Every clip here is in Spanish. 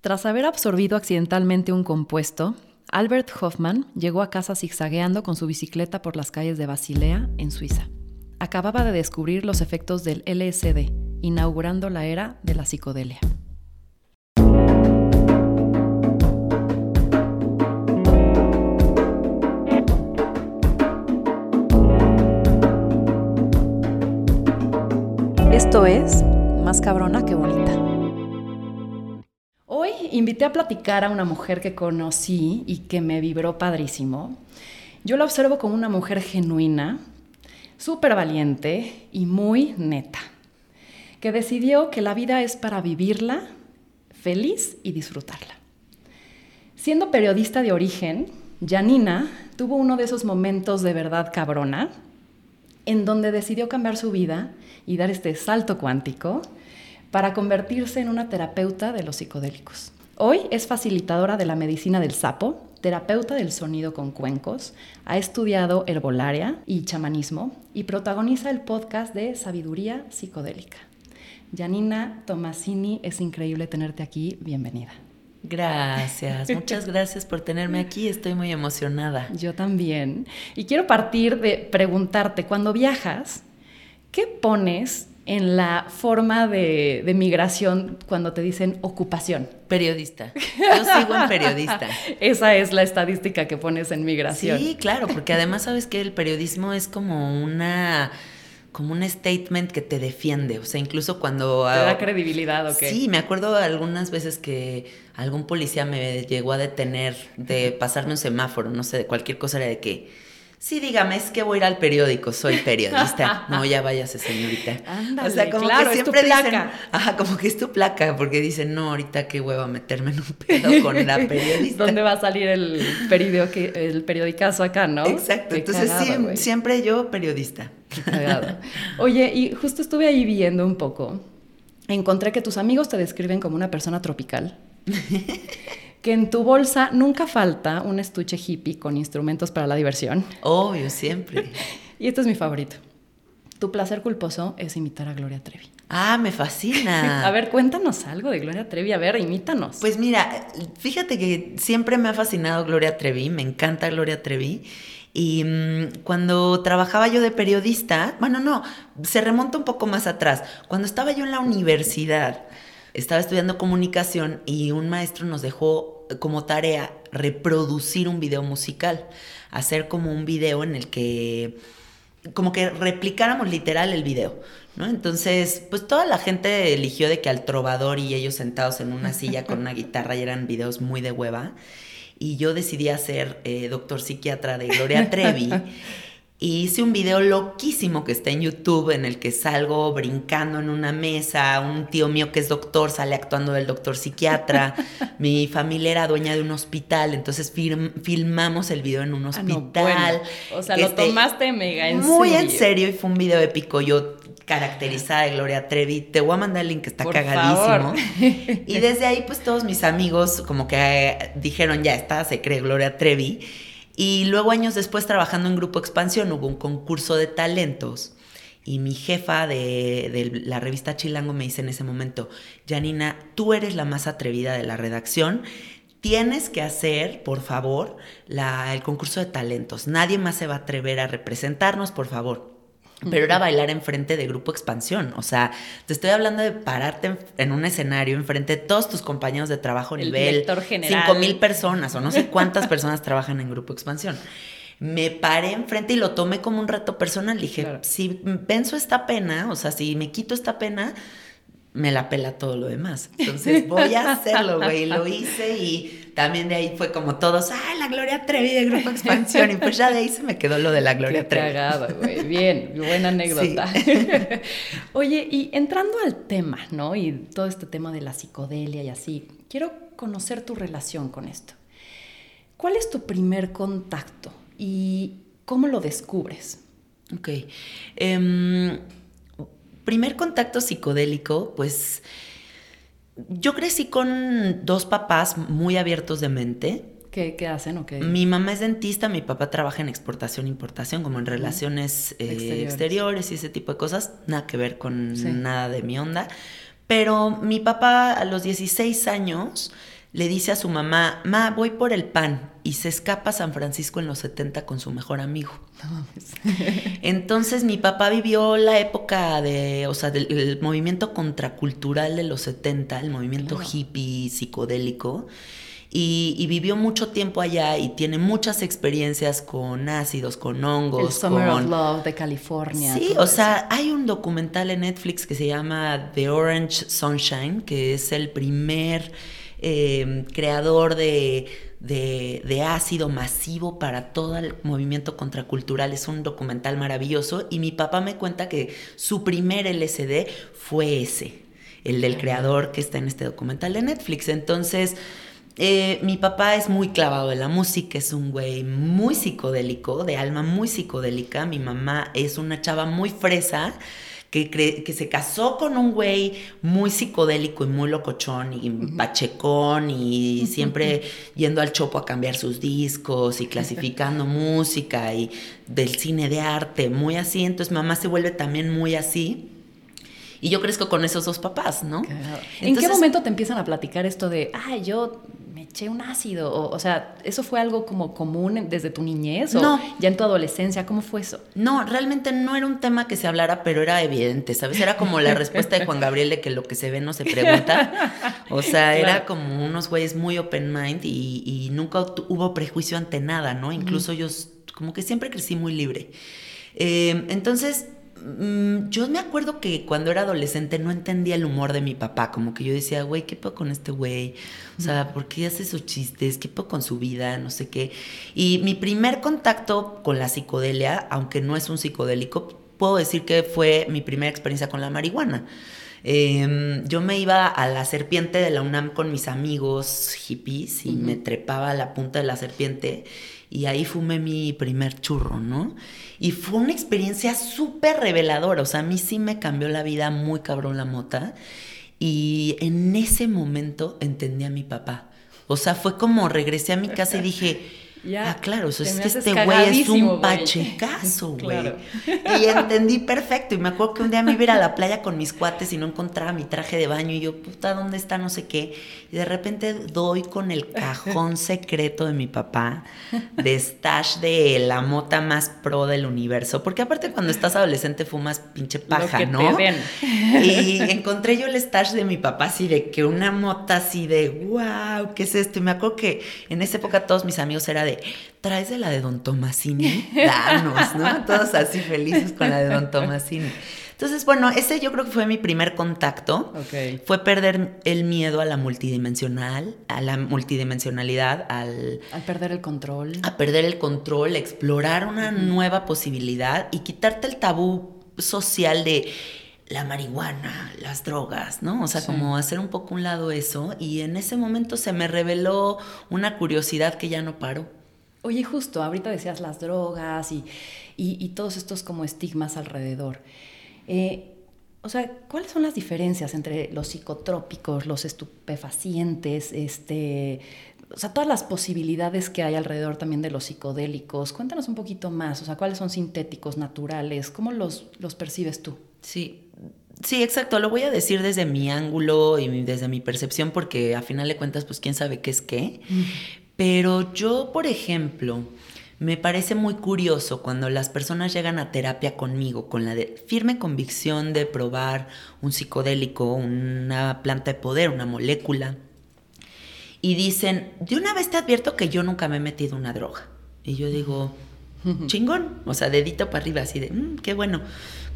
Tras haber absorbido accidentalmente un compuesto, Albert Hoffman llegó a casa zigzagueando con su bicicleta por las calles de Basilea, en Suiza. Acababa de descubrir los efectos del LSD, inaugurando la era de la psicodelia. Esto es Más cabrona que bonita. Hoy invité a platicar a una mujer que conocí y que me vibró padrísimo. Yo la observo como una mujer genuina, súper valiente y muy neta, que decidió que la vida es para vivirla feliz y disfrutarla. Siendo periodista de origen, Janina tuvo uno de esos momentos de verdad cabrona, en donde decidió cambiar su vida y dar este salto cuántico para convertirse en una terapeuta de los psicodélicos. Hoy es facilitadora de la medicina del sapo, terapeuta del sonido con cuencos, ha estudiado herbolaria y chamanismo y protagoniza el podcast de Sabiduría Psicodélica. Janina Tomasini, es increíble tenerte aquí. Bienvenida. Gracias, muchas gracias por tenerme aquí, estoy muy emocionada. Yo también. Y quiero partir de preguntarte, cuando viajas, ¿qué pones en la forma de, migración cuando te dicen ocupación? Periodista. Yo sigo en periodista. Esa es la estadística que pones en migración. Sí, claro, porque además sabes que el periodismo es como una como un statement que te defiende, o sea, incluso cuando... ¿Te da credibilidad o qué? Sí, me acuerdo algunas veces que algún policía me llegó a detener de pasarme un semáforo, no sé, de cualquier cosa, era de que Sí, dígame, es que voy a ir al periódico, soy periodista. No, ya váyase, señorita. Ándale, o sea, como que siempre Dicen, ajá, como que es tu placa, porque dicen, no, ahorita qué hueva meterme en un pedo con la periodista. ¿Dónde va a salir el, el periodicazo acá, no? Exacto, entonces siempre yo periodista. Oye, y justo estuve ahí viendo un poco. Encontré que tus amigos te describen como una persona tropical. que en tu bolsa nunca falta un estuche hippie con instrumentos para la diversión. Obvio, siempre. y este es mi favorito. Tu placer culposo es imitar a Gloria Trevi. Ah, me fascina. a ver, cuéntanos algo de Gloria Trevi. A ver, imítanos. Pues mira, fíjate que siempre me ha fascinado Gloria Trevi, me encanta Gloria Trevi. Y mm, cuando trabajaba yo de periodista, bueno, no, se remonta un poco más atrás. Cuando estaba yo en la universidad, estaba estudiando comunicación y un maestro nos dejó como tarea reproducir un video musical, hacer como un video en el que como que replicáramos literal el video, ¿no? Entonces, pues toda la gente eligió de que al trovador y ellos sentados en una silla con una guitarra y eran videos muy de hueva. Y yo decidí hacer eh, doctor psiquiatra de Gloria Trevi. Y hice un video loquísimo que está en YouTube en el que salgo brincando en una mesa, un tío mío que es doctor sale actuando del doctor psiquiatra, mi familia era dueña de un hospital, entonces filmamos el video en un ah, hospital. O sea, lo tomaste mega en serio. Muy en serio y fue un video épico. Yo caracterizada de Gloria Trevi. Te voy a mandar el link que está cagadísimo. Y desde ahí, pues todos mis amigos como que eh, dijeron, ya está, se cree Gloria Trevi. Y luego años después trabajando en Grupo Expansión hubo un concurso de talentos y mi jefa de, la revista Chilango me dice en ese momento, Janina, tú eres la más atrevida de la redacción, tienes que hacer, por favor, el concurso de talentos. Nadie más se va a atrever a representarnos, por favor. Pero era bailar enfrente de Grupo Expansión. O sea, te estoy hablando de pararte en, un escenario enfrente de todos tus compañeros de trabajo El nivel. general. Cinco mil personas o no sé cuántas personas trabajan en Grupo Expansión. Me paré enfrente y lo tomé como un reto personal. Dije, si penso esta pena, o sea, si me quito esta pena, me la pela todo lo demás. Entonces voy a hacerlo, güey. Lo hice y también de ahí fue como todos, ¡ah, la Gloria Trevi de Grupo Expansión! Y pues ya de ahí se me quedó lo de la Gloria Qué Trevi. Cagado, güey. Bien, buena anécdota. Oye, y entrando al tema, ¿no? Y todo este tema de la psicodelia y así, quiero conocer tu relación con esto. ¿Cuál es tu primer contacto y cómo lo descubres? Ok. Eh, primer contacto psicodélico, pues yo crecí con dos papás muy abiertos de mente. ¿Qué, hacen qué? Mi mamá es dentista, mi papá trabaja en exportación e importación, como en relaciones eh, exteriores. y ese tipo de cosas. Nada que ver con nada de mi onda. Pero mi papá a los 16 años le dice a su mamá, ma, voy por el pan. Y se escapa a San Francisco en los 70 con su mejor amigo. Entonces mi papá vivió la época de, o sea, del movimiento contracultural de los 70, el movimiento hippie, psicodélico. Y, vivió mucho tiempo allá y tiene muchas experiencias con ácidos, con hongos. El Summer of Love de California. Sí, o sea, hay un documental en Netflix que se llama The Orange Sunshine, que es el primer eh, creador de, de, ácido masivo para todo el movimiento contracultural. Es un documental maravilloso y mi papá me cuenta que su primer LSD fue ese, el del creador que está en este documental de Netflix. Entonces... Eh, mi papá es muy clavado de la música, es un güey muy psicodélico, de alma muy psicodélica. Mi mamá es una chava muy fresa. Que, que se casó con un güey muy psicodélico y muy locochón y pachecón y siempre yendo al chopo a cambiar sus discos y clasificando música y del cine de arte, muy así. Entonces mamá se vuelve también muy así. Y yo crezco con esos dos papás, ¿no? ¿En qué momento te empiezan a platicar esto de, ay, yo me eché un ácido? O, sea, ¿eso fue algo como común desde tu niñez? ¿O no. ya en tu adolescencia? ¿Cómo fue eso? No, realmente no era un tema que se hablara, pero era evidente, ¿sabes? Era como la respuesta de Juan Gabriel de que lo que se ve no se pregunta. O sea, era como unos güeyes muy open mind y, nunca hubo prejuicio ante nada, ¿no? Incluso yo como que siempre crecí muy libre. Eh, entonces Mm, yo me acuerdo que cuando era adolescente no entendía el humor de mi papá, como que yo decía, güey, ¿qué puedo con este güey? O sea, ¿por qué hace esos chistes? ¿Qué puedo con su vida? No sé qué. Y mi primer contacto con la psicodelia, aunque no es un psicodélico, puedo decir que fue mi primera experiencia con la marihuana. Em, yo me iba a la serpiente de la UNAM con mis amigos hippies y me trepaba a la punta de la serpiente y ahí fumé mi primer churro, ¿no? Y fue una experiencia súper reveladora, o sea, a mí sí me cambió la vida muy cabrón la mota. Y en ese momento entendí a mi papá. O sea, fue como regresé a mi casa y dije, ah, claro, es que este güey es un pachecazo, güey. Y entendí perfecto. Y me acuerdo que un día me iba a ir a la playa con mis cuates y no encontraba mi traje de baño. Y yo, puta, ¿dónde está? No sé qué. Y de repente doy con el cajón secreto de mi papá, de stash de la mota más pro del universo. Porque aparte, cuando estás adolescente, fumas pinche paja, ¿no? Y encontré yo el stash de mi papá, así de que una mota así de, wow, ¿qué es esto? Y me acuerdo que en esa época todos mis amigos eran ¿traes de la de Don Tomasini? Danos, ¿no? Todos así felices con la de Don Tomasini. Entonces, bueno, ese yo creo que fue mi primer contacto. Fue perder el miedo a la multidimensional, a la multidimensionalidad, al... Al perder el control. A perder el control, explorar una nueva posibilidad y quitarte el tabú social de la marihuana, las drogas, ¿no? O sea, como hacer un poco un lado eso. Y en ese momento se me reveló una curiosidad que ya no paró. Oye, justo, ahorita decías las drogas y, y, todos estos como estigmas alrededor. Eh, o sea, ¿cuáles son las diferencias entre los psicotrópicos, los estupefacientes, este, o sea, todas las posibilidades que hay alrededor también de los psicodélicos? Cuéntanos un poquito más, o sea, ¿cuáles son sintéticos, naturales? ¿Cómo los, los percibes tú? Sí, Sí, exacto. Lo voy a decir desde mi ángulo y desde mi percepción, porque a final de cuentas, pues quién sabe qué es qué. Pero yo, por ejemplo, me parece muy curioso cuando las personas llegan a terapia conmigo con la firme convicción de probar un psicodélico, una planta de poder, una molécula, y dicen, de una vez te advierto que yo nunca me he metido una droga. Y yo digo, chingón, o sea, dedito para arriba, así de, mm, qué bueno,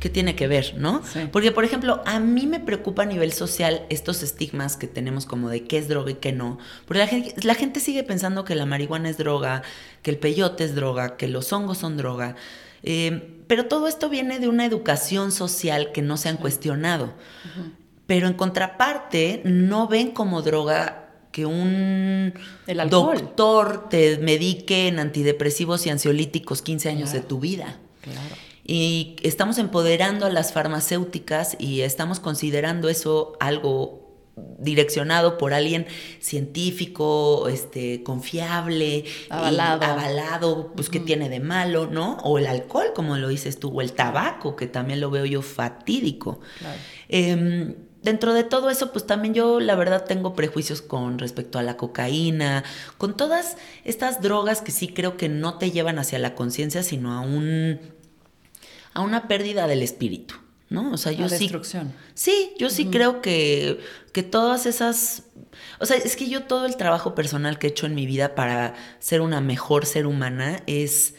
¿qué tiene que ver, no? Porque, por ejemplo, a mí me preocupa a nivel social estos estigmas que tenemos como de qué es droga y qué no, porque la gente, la gente sigue pensando que la marihuana es droga, que el peyote es droga, que los hongos son droga, eh, pero todo esto viene de una educación social que no se han cuestionado. Pero en contraparte, no ven como droga que un doctor te medique en antidepresivos y ansiolíticos 15 años de tu vida. Y estamos empoderando a las farmacéuticas y estamos considerando eso algo direccionado por alguien científico, este, confiable, avalado, avalado pues que tiene de malo, ¿no? O el alcohol, como lo dices tú, o el tabaco, que también lo veo yo fatídico. Em, dentro de todo eso, pues también yo la verdad tengo prejuicios con respecto a la cocaína, con todas estas drogas que sí creo que no te llevan hacia la conciencia, sino a un a una pérdida del espíritu. ¿no? O sea, yo sí. destrucción. Sí, yo sí creo que, que todas esas. O sea, es que yo todo el trabajo personal que he hecho en mi vida para ser una mejor ser humana es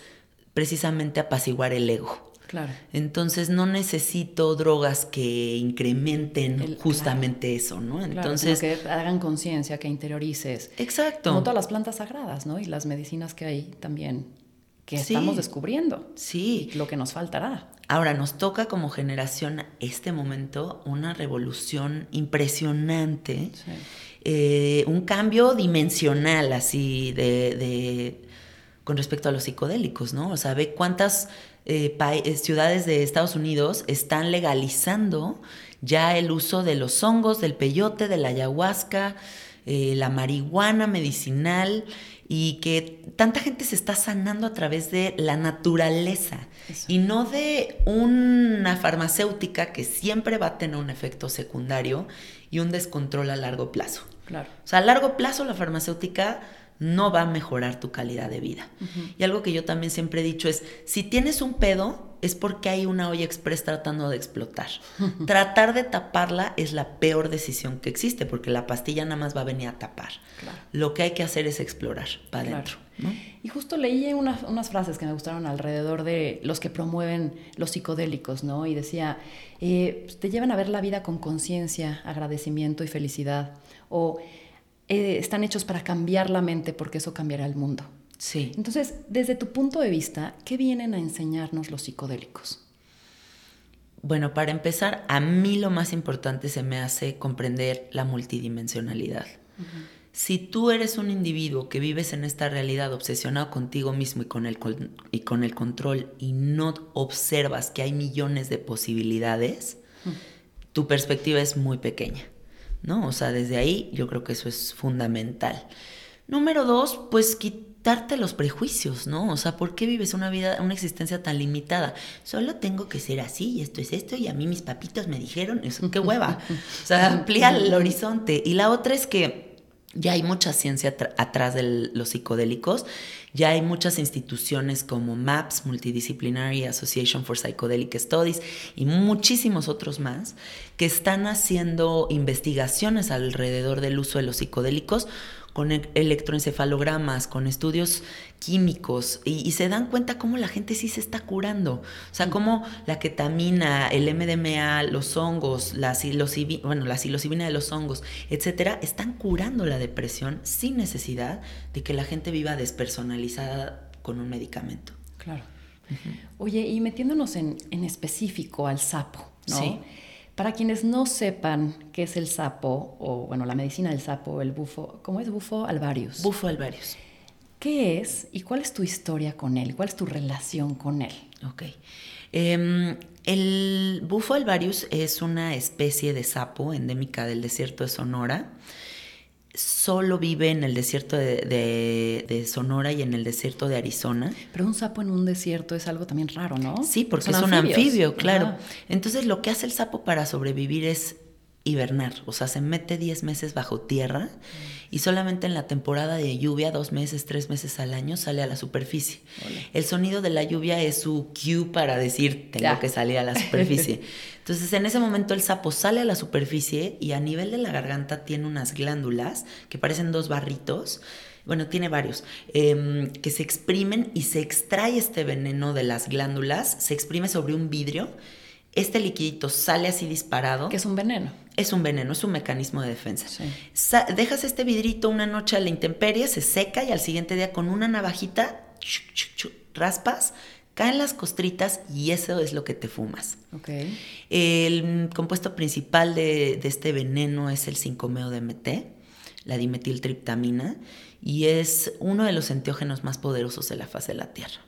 precisamente apaciguar el ego. Claro. Entonces no necesito drogas que incrementen justamente eso, ¿no? Entonces que hagan conciencia, que interiorices. Exacto. Como todas las plantas sagradas, ¿no? Y las medicinas que hay también que estamos descubriendo. Sí. lo que nos faltará. Ahora nos toca como generación este momento una revolución impresionante, eh, un cambio dimensional así de, con respecto a los psicodélicos, ¿no? O sea, ve cuántas eh, eh, ciudades de Estados Unidos están legalizando ya el uso de los hongos, del peyote, de la ayahuasca, la marihuana medicinal y que tanta gente se está sanando a través de la naturaleza y no de una farmacéutica que siempre va a tener un efecto secundario y un descontrol a largo plazo. Claro. O sea, a largo plazo la farmacéutica no va a mejorar tu calidad de vida. Y algo que yo también siempre he dicho es, si tienes un pedo, es porque hay una olla express tratando de explotar. Tratar de taparla es la peor decisión que existe, porque la pastilla nada más va a venir a tapar. Lo que hay que hacer es explorar para adentro. Y justo leí unas, frases que me gustaron alrededor de los que promueven los psicodélicos, ¿no? Y decía, eh, te llevan a ver la vida con conciencia, agradecimiento y felicidad. O eh, están hechos para cambiar la mente porque eso cambiará el mundo. Sí. Entonces, desde tu punto de vista, ¿qué vienen a enseñarnos los psicodélicos? Bueno, para empezar, a mí lo más importante se me hace comprender la multidimensionalidad. Si tú eres un individuo que vives en esta realidad obsesionado contigo mismo y con, el, y con el control y no observas que hay millones de posibilidades, tu perspectiva es muy pequeña, ¿no? O sea, desde ahí yo creo que eso es fundamental. Número dos, pues darte los prejuicios, ¿no? O sea, ¿por qué vives una vida, una existencia tan limitada? Solo tengo que ser así y esto es esto y a mí mis papitos me dijeron, eso qué hueva. O sea, amplía el horizonte. Y la otra es que ya hay mucha ciencia atrás de los psicodélicos, ya hay muchas instituciones como MAPS, Multidisciplinary Association for Psychedelic Studies, y muchísimos otros más, que están haciendo investigaciones alrededor del uso de los psicodélicos con e-, electroencefalogramas, con estudios químicos, y, se dan cuenta cómo la gente sí se está curando. O sea, cómo la ketamina, el MDMA, los hongos, la, bueno, la psilocibina de los hongos, etcétera, están curando la depresión sin necesidad de que la gente viva despersonalizada con un medicamento. Claro. Oye, y metiéndonos en, en específico al sapo, ¿no? Sí. Para quienes no sepan qué es el sapo, o bueno, la medicina del sapo, el bufo, ¿cómo es bufo alvarius? Bufo alvarius. ¿Qué es y cuál es tu historia con él? ¿Cuál es tu relación con él? Ok. Em, el bufo alvarius es una especie de sapo endémica del desierto de Sonora solo vive en el desierto de, Sonora y en el desierto de Arizona. Pero un sapo en un desierto es algo también raro, ¿no? Sí, porque es un anfibio, claro. Entonces lo que hace el sapo para sobrevivir es hibernar, o sea, se mete 10 meses bajo tierra y solamente en la temporada de lluvia, dos meses, tres meses al año, sale a la superficie. El sonido de la lluvia es su cue para decir, tengo que salir a la superficie. Entonces, en ese momento el sapo sale a la superficie y a nivel de la garganta tiene unas glándulas que parecen dos barritos bueno, tiene varios, em, que se exprimen y se extrae este veneno de las glándulas, se exprime sobre un vidrio este liquidito sale así disparado. Que es un veneno. Es un veneno, es un mecanismo de defensa. dejas este vidrito una noche a la intemperie, se seca y al siguiente día con una navajita raspas, caen las costritas y eso es lo que te fumas. Okay. El compuesto principal de, de este veneno es el 5-meo-DMT, la dimetiltriptamina, y es uno de los enteógenos más poderosos de la faz de la Tierra.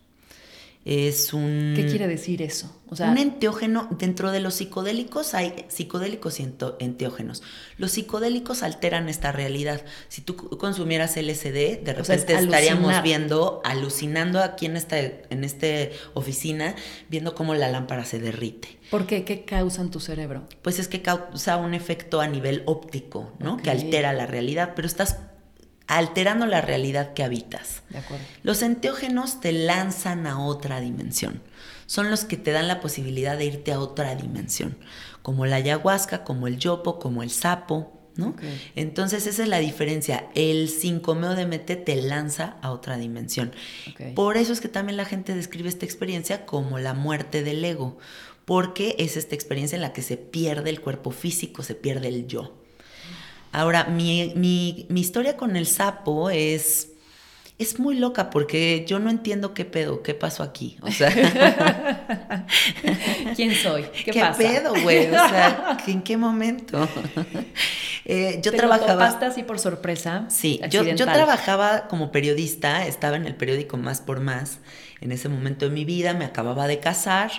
Es un... ¿Qué quiere decir eso? O sea, un enteógeno, dentro de los psicodélicos hay psicodélicos y enteógenos. Los psicodélicos alteran esta realidad. Si tú consumieras LSD, de repente estaríamos viendo, alucinando aquí en esta, en este oficina, viendo cómo la lámpara se derrite. ¿Por qué? ¿Qué causa en tu cerebro? Pues es que causa un efecto a nivel óptico, ¿no? Que altera la realidad, pero estás alterando la realidad que habitas. De acuerdo. Los enteógenos te lanzan a otra dimensión. Son los que te dan la posibilidad de irte a otra dimensión, como la ayahuasca, como el yopo, como el sapo, ¿no? Entonces esa es la diferencia. El 5-MeO-DMT te lanza a otra dimensión. Por eso es que también la gente describe esta experiencia como la muerte del ego, porque es esta experiencia en la que se pierde el cuerpo físico, se pierde el yo. Ahora, mi, mi, mi historia con el sapo es es muy loca porque yo no entiendo qué pedo, qué pasó aquí. O sea, ¿quién soy? ¿Qué, ¿Qué pedo, güey? O sea, ¿en qué momento? eh, yo ¿Te trabajaba. Lo así por sorpresa? Sí, yo, yo, trabajaba como periodista, estaba en el periódico Más por Más en ese momento de mi vida, me acababa de casar,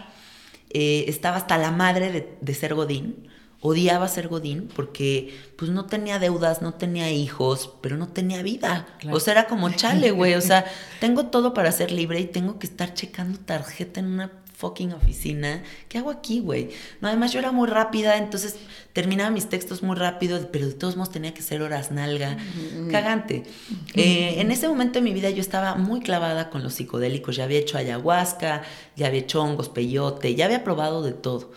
eh, estaba hasta la madre de, de ser Godín odiaba ser Godín porque pues no tenía deudas, no tenía hijos, pero no tenía vida. O sea, era como chale, güey. O sea, tengo todo para ser libre y tengo que estar checando tarjeta en una fucking oficina. ¿Qué hago aquí, güey? No, además yo era muy rápida, entonces terminaba mis textos muy rápido, pero de todos modos tenía que ser horas nalga. Cagante. Eh, en ese momento de mi vida yo estaba muy clavada con los psicodélicos. Ya había hecho ayahuasca, ya había hecho hongos, peyote, ya había probado de todo.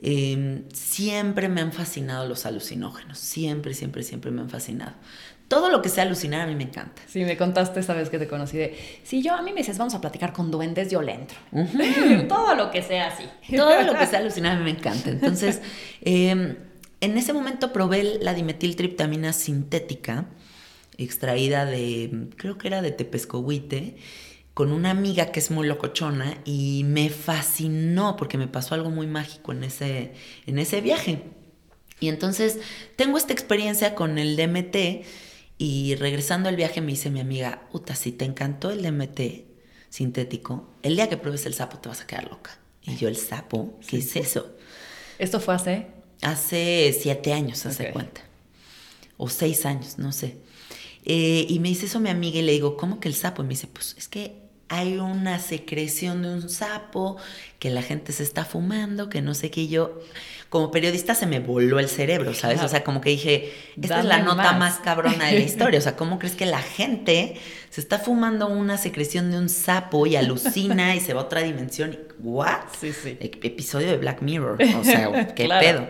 Em, siempre me han fascinado los alucinógenos, siempre, siempre, siempre me han fascinado. Todo lo que sea alucinar a mí me encanta. Sí, me contaste esa vez que te conocí de, si yo a mí me dices, vamos a platicar con duendes, yo le entro. Todo lo que sea así. Todo lo que sea alucinar a mí me encanta. Entonces, em, en ese momento probé la dimetiltriptamina sintética, extraída de, creo que era de tepescohuite, con una amiga que es muy locochona y me fascinó porque me pasó algo muy mágico en ese, en ese viaje. Y entonces tengo esta experiencia con el DMT y regresando al viaje me dice mi amiga, Uta, si te encantó el DMT sintético, el día que pruebes el sapo te vas a quedar loca. Y yo, ¿el sapo? ¿Qué es eso? ¿Esto fue hace? Hace siete años, hace cuenta. O seis años, no sé. Eh, y me dice eso mi amiga y le digo, ¿cómo que el sapo? Y me dice, pues es que hay una secreción de un sapo que la gente se está fumando, que no sé qué yo como periodista se me voló el cerebro, ¿sabes? O sea, como que dije, esta es la nota más. cabrona de la historia. O sea, ¿cómo crees que la gente se está fumando una secreción de un sapo y alucina y se va a otra dimensión? ¿What? Sí, sí. episodio de Black Mirror. O sea, qué pedo.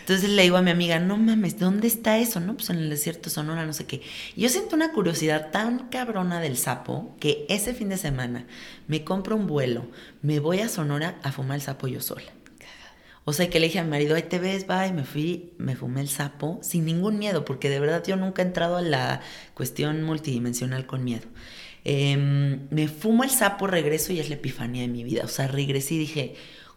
Entonces le digo a mi amiga, no mames, ¿dónde está eso? No, pues en el desierto Sonora, no sé qué. Y yo siento una curiosidad tan cabrona del sapo que ese fin de semana me compro un vuelo, me voy a Sonora a fumar el sapo yo sola. O sea, que le dije a mi marido, ahí te ves, va, y me fui, me fumé el sapo sin ningún miedo, porque de verdad yo nunca he entrado a la cuestión multidimensional con miedo. Em, me fumo el sapo, regreso y es la epifanía de mi vida. O sea, regresé y dije,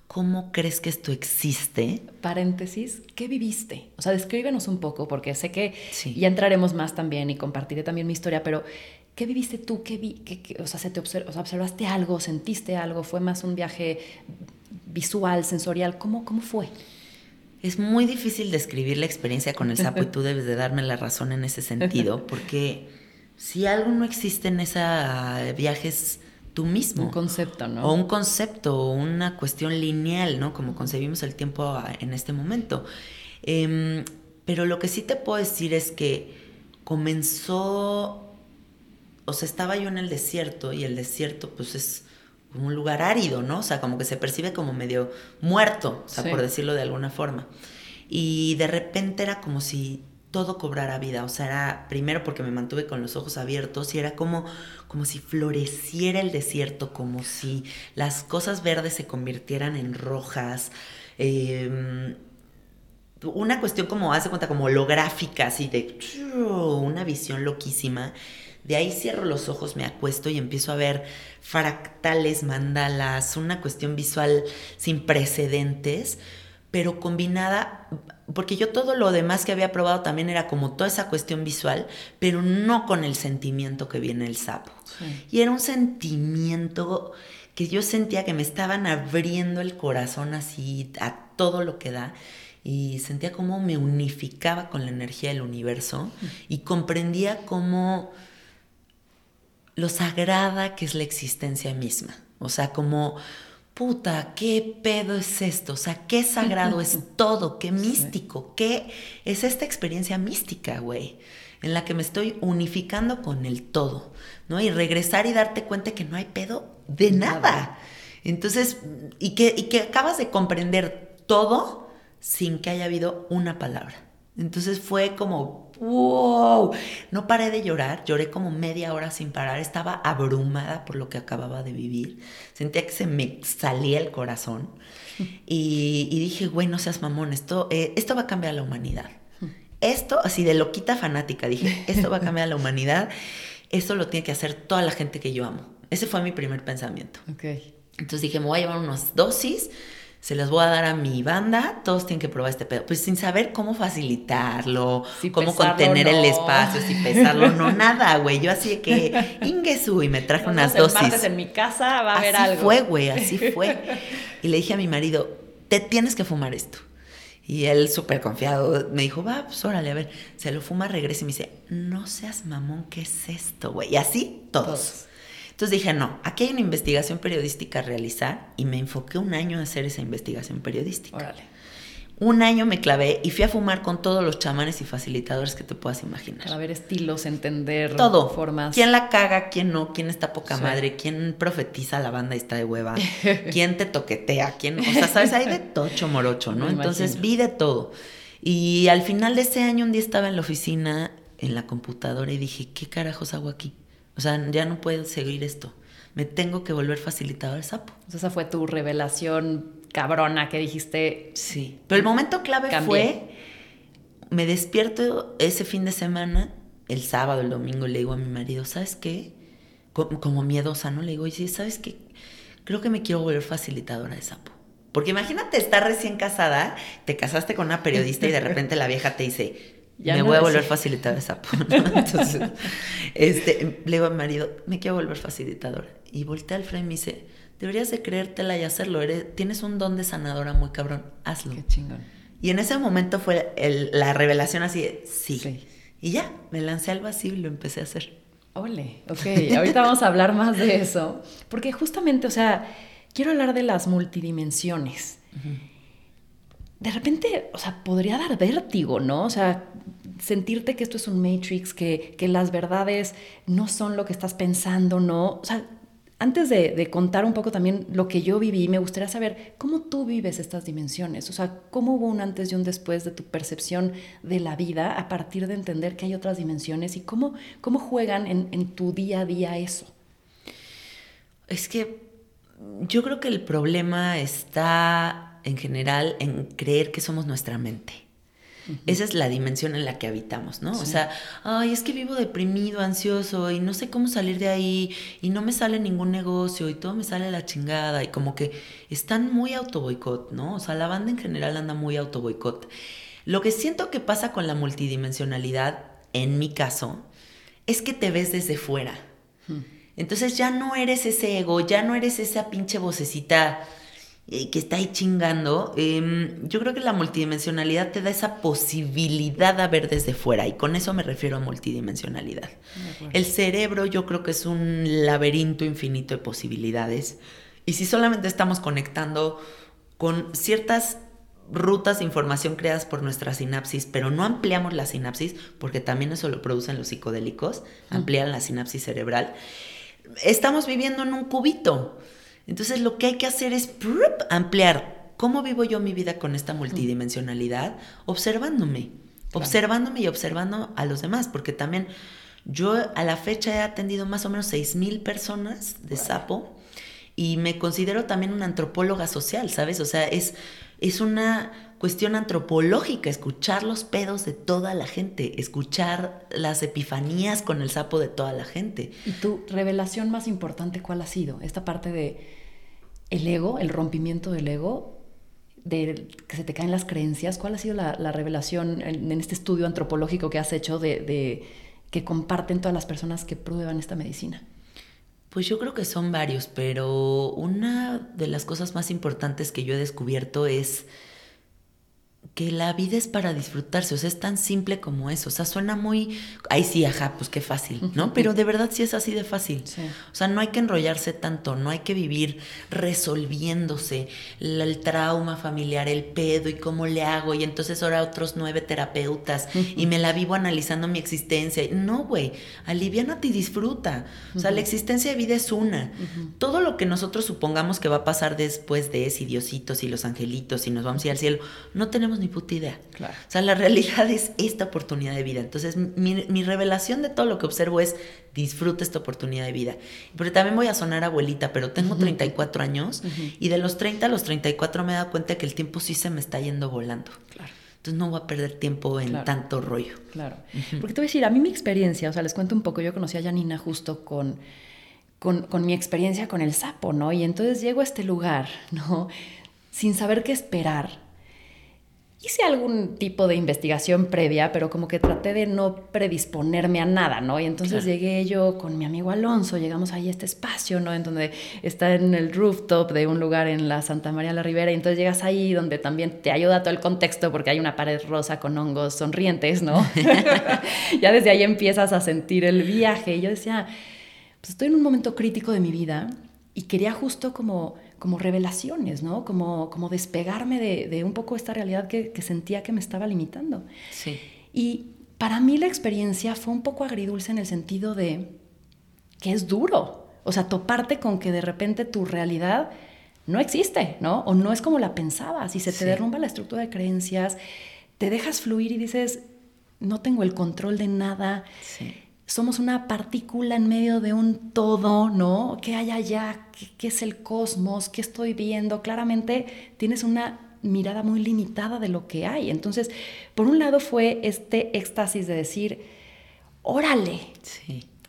¿cómo crees que esto existe? Paréntesis, ¿qué viviste? O sea, descríbenos un poco, porque sé que ya entraremos más también y compartiré también mi historia, pero ¿qué viviste tú? ¿Qué vi? o sea, ¿se te ¿observaste algo? ¿Sentiste algo? ¿Fue más un viaje visual, sensorial? ¿Cómo, cómo fue? Es muy difícil describir la experiencia con el sapo y tú debes de darme la razón en ese sentido, porque si algo no existe en ese viaje es tú mismo. Un concepto, ¿no? O un concepto, o una cuestión lineal, ¿no? Como concebimos el tiempo en este momento. Em, pero lo que sí te puedo decir es que comenzó, o sea, estaba yo en el desierto y el desierto pues es un lugar árido, ¿no? O sea, como que se percibe como medio muerto, o sea, por decirlo de alguna forma. Y de repente era como si todo cobrara vida, o sea, era primero porque me mantuve con los ojos abiertos y era como, como si floreciera el desierto, como si las cosas verdes se convirtieran en rojas. Em, una cuestión como, hace cuenta, como holográfica, así de una visión loquísima. De ahí cierro los ojos, me acuesto y empiezo a ver fractales, mandalas, una cuestión visual sin precedentes, pero combinada, porque yo todo lo demás que había probado también era como toda esa cuestión visual, pero no con el sentimiento que viene el sapo. Y era un sentimiento que yo sentía que me estaban abriendo el corazón así a todo lo que da y sentía cómo me unificaba con la energía del universo y comprendía cómo lo sagrada que es la existencia misma. O sea, como, puta, ¿qué pedo es esto? O sea, qué sagrado es todo, qué místico, qué es esta experiencia mística, güey, en la que me estoy unificando con el todo, ¿no? Y regresar y darte cuenta que no hay pedo de nada. Entonces, y que, y que acabas de comprender todo sin que haya habido una palabra. Entonces fue como, wow, no paré de llorar, lloré como media hora sin parar, estaba abrumada por lo que acababa de vivir, sentía que se me salía el corazón y, dije, güey, no seas mamón, esto, eh, esto va a cambiar la humanidad. Esto, así de loquita fanática, dije, esto va a cambiar a la humanidad, esto lo tiene que hacer toda la gente que yo amo. Ese fue mi primer pensamiento. Okay. Entonces dije, me voy a llevar unas dosis se las voy a dar a mi banda, todos tienen que probar este pedo. Pues sin saber cómo facilitarlo, cómo contener el espacio, si pesarlo, no, nada, güey. Yo así de que, Ingesu, y me traje unas dosis. en mi casa va a haber algo. Así fue, güey, así fue. Y le dije a mi marido, te tienes que fumar esto. Y él, súper confiado, me dijo, va, pues órale, a ver. Se lo fuma, regresa y me dice, no seas mamón, ¿qué es esto, güey? Y así, todos. Entonces dije, no, aquí hay una investigación periodística a realizar y me enfoqué un año a hacer esa investigación periodística. Órale. Un año me clavé y fui a fumar con todos los chamanes y facilitadores que te puedas imaginar. Para ver estilos, entender todo. formas. ¿Quién la caga, quién no? ¿Quién está poca madre? ¿Quién profetiza la banda y está de hueva? ¿Quién te toquetea? ¿Quién? O sea, sabes, hay de tocho morocho, ¿no? Entonces vi de todo. Y al final de ese año un día estaba en la oficina, en la computadora y dije, ¿qué carajos hago aquí? O sea, ya no puedo seguir esto. Me tengo que volver facilitador de sapo. esa fue tu revelación cabrona que dijiste. Sí. Pero el momento clave fue, me despierto ese fin de semana, el sábado, el domingo, le digo a mi marido, ¿sabes qué? Como, miedosa, ¿no? Le digo, y sí, ¿sabes qué? Creo que me quiero volver facilitadora de sapo. Porque imagínate estar recién casada, te casaste con una periodista y de repente la vieja te dice, me voy a volver facilitadora de sapo. Entonces, este, le digo a mi marido, me quiero volver facilitadora. Y voltea al frente y me dice, deberías de creértela y hacerlo. Eres, tienes un don de sanadora muy cabrón, hazlo. Qué chingón. Y en ese momento fue la revelación así de, sí. Y ya, me lancé al vacío y lo empecé a hacer. Ole, ok, ahorita vamos a hablar más de eso. Porque justamente, o sea, quiero hablar de las multidimensiones de repente, o sea, podría dar vértigo, ¿no? O sea, sentirte que esto es un Matrix, que, las verdades no son lo que estás pensando, ¿no? O sea, antes de, contar un poco también lo que yo viví, me gustaría saber cómo tú vives estas dimensiones, o sea, cómo hubo un antes y un después de tu percepción de la vida a partir de entender que hay otras dimensiones y cómo, cómo juegan en, en tu día a día eso. Es que yo creo que el problema está en general en creer que somos nuestra mente. Esa es la dimensión en la que habitamos, ¿no? O sea, ay, es que vivo deprimido, ansioso y no sé cómo salir de ahí y no me sale ningún negocio y todo me sale la chingada y como que están muy auto boicot, ¿no? O sea, la banda en general anda muy auto boicot. Lo que siento que pasa con la multidimensionalidad, en mi caso, es que te ves desde fuera. Entonces ya no eres ese ego, ya no eres esa pinche vocecita eh, que está ahí chingando, em, yo creo que la multidimensionalidad te da esa posibilidad de ver desde fuera y con eso me refiero a multidimensionalidad. El cerebro yo creo que es un laberinto infinito de posibilidades y si solamente estamos conectando con ciertas rutas de información creadas por nuestra sinapsis, pero no ampliamos la sinapsis, porque también eso lo producen los psicodélicos, amplían la sinapsis cerebral, estamos viviendo en un cubito. Entonces lo que hay que hacer es ampliar. ¿Cómo vivo yo mi vida con esta multidimensionalidad? Observándome, observándome y observando a los demás, porque también yo a la fecha he atendido más o menos 6 mil personas de sapo y me considero también una antropóloga social, ¿sabes? O sea, es, es una cuestión antropológica, escuchar los pedos de toda la gente, escuchar las epifanías con el sapo de toda la gente. ¿Y tu revelación más importante cuál ha sido? Esta parte de el ego, el rompimiento del ego, de que se te caen las creencias. ¿Cuál ha sido la, revelación en, este estudio antropológico que has hecho de, que comparten todas las personas que prueban esta medicina? Pues yo creo que son varios, pero una de las cosas más importantes que yo he descubierto es que la vida es para disfrutarse, o sea, es tan simple como eso, o sea, suena muy, ay sí, ajá, pues qué fácil, ¿no? Pero de verdad sí es así de fácil. O sea, no hay que enrollarse tanto, no hay que vivir resolviéndose el, trauma familiar, el pedo y cómo le hago, y entonces ahora otros nueve terapeutas y me la vivo analizando mi existencia. No, güey, aliviánate y disfruta. O sea, la existencia de vida es una. Todo lo que nosotros supongamos que va a pasar después de y Diositos y los angelitos y nos vamos a ir al cielo, no tenemos ni puta idea. Claro. O sea, la realidad es esta oportunidad de vida. Entonces, mi, revelación de todo lo que observo es disfruta esta oportunidad de vida. Porque también voy a sonar abuelita, pero tengo 34 años y de los 30 a los 34 me he dado cuenta que el tiempo sí se me está yendo volando. Claro. Entonces no voy a perder tiempo en tanto rollo. Claro. Porque te voy a decir, a mí mi experiencia, o sea, les cuento un poco, yo conocí a Janina justo con, con, con mi experiencia con el sapo, ¿no? Y entonces llego a este lugar, ¿no? Sin saber qué esperar hice algún tipo de investigación previa, pero como que traté de no predisponerme a nada, ¿no? Y entonces llegué yo con mi amigo Alonso, llegamos ahí a este espacio, ¿no? En donde está en el rooftop de un lugar en la Santa María la Ribera, y entonces llegas ahí donde también te ayuda todo el contexto porque hay una pared rosa con hongos sonrientes, ¿no? ya desde ahí empiezas a sentir el viaje. Y yo decía, pues estoy en un momento crítico de mi vida y quería justo como como revelaciones, ¿no? Como, como despegarme de, un poco esta realidad que, sentía que me estaba limitando. Sí. Y para mí la experiencia fue un poco agridulce en el sentido de que es duro. O sea, toparte con que de repente tu realidad no existe, ¿no? O no es como la pensabas y se te derrumba la estructura de creencias, te dejas fluir y dices, no tengo el control de nada. Sí somos una partícula en medio de un todo, ¿no? ¿Qué hay allá? ¿Qué, es el cosmos? ¿Qué estoy viendo? Claramente tienes una mirada muy limitada de lo que hay. Entonces, por un lado fue este éxtasis de decir, órale,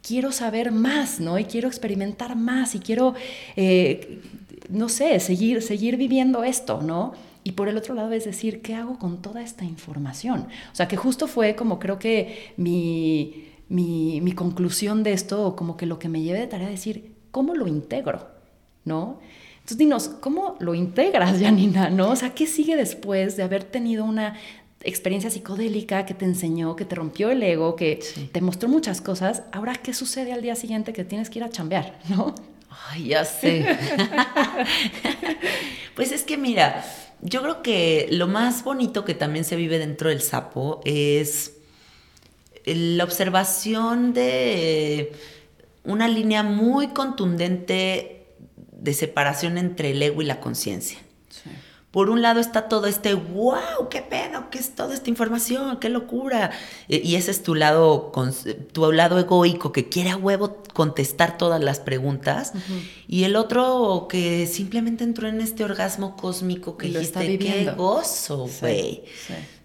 quiero saber más, ¿no? Y quiero experimentar más y quiero, eh, no sé, seguir, seguir viviendo esto, ¿no? Y por el otro lado es decir, ¿qué hago con toda esta información? O sea, que justo fue como creo que mi mi, conclusión de esto, o como que lo que me lleve de tarea es decir, ¿cómo lo integro? ¿No? Entonces dinos, ¿cómo lo integras, Janina? ¿No? O sea, ¿qué sigue después de haber tenido una experiencia psicodélica que te enseñó, que te rompió el ego, que te mostró muchas cosas? Ahora, ¿qué sucede al día siguiente que tienes que ir a chambear? ¿No? Ay, ya sé. pues es que mira, yo creo que lo más bonito que también se vive dentro del sapo es la observación de una línea muy contundente de separación entre el ego y la conciencia. Por un lado está todo este, wow, qué pedo, qué es toda esta información, qué locura. E, y ese es tu lado, tu lado egoico que quiere a huevo contestar todas las preguntas. Y el otro que simplemente entró en este orgasmo cósmico que lo está viviendo. qué gozo, güey.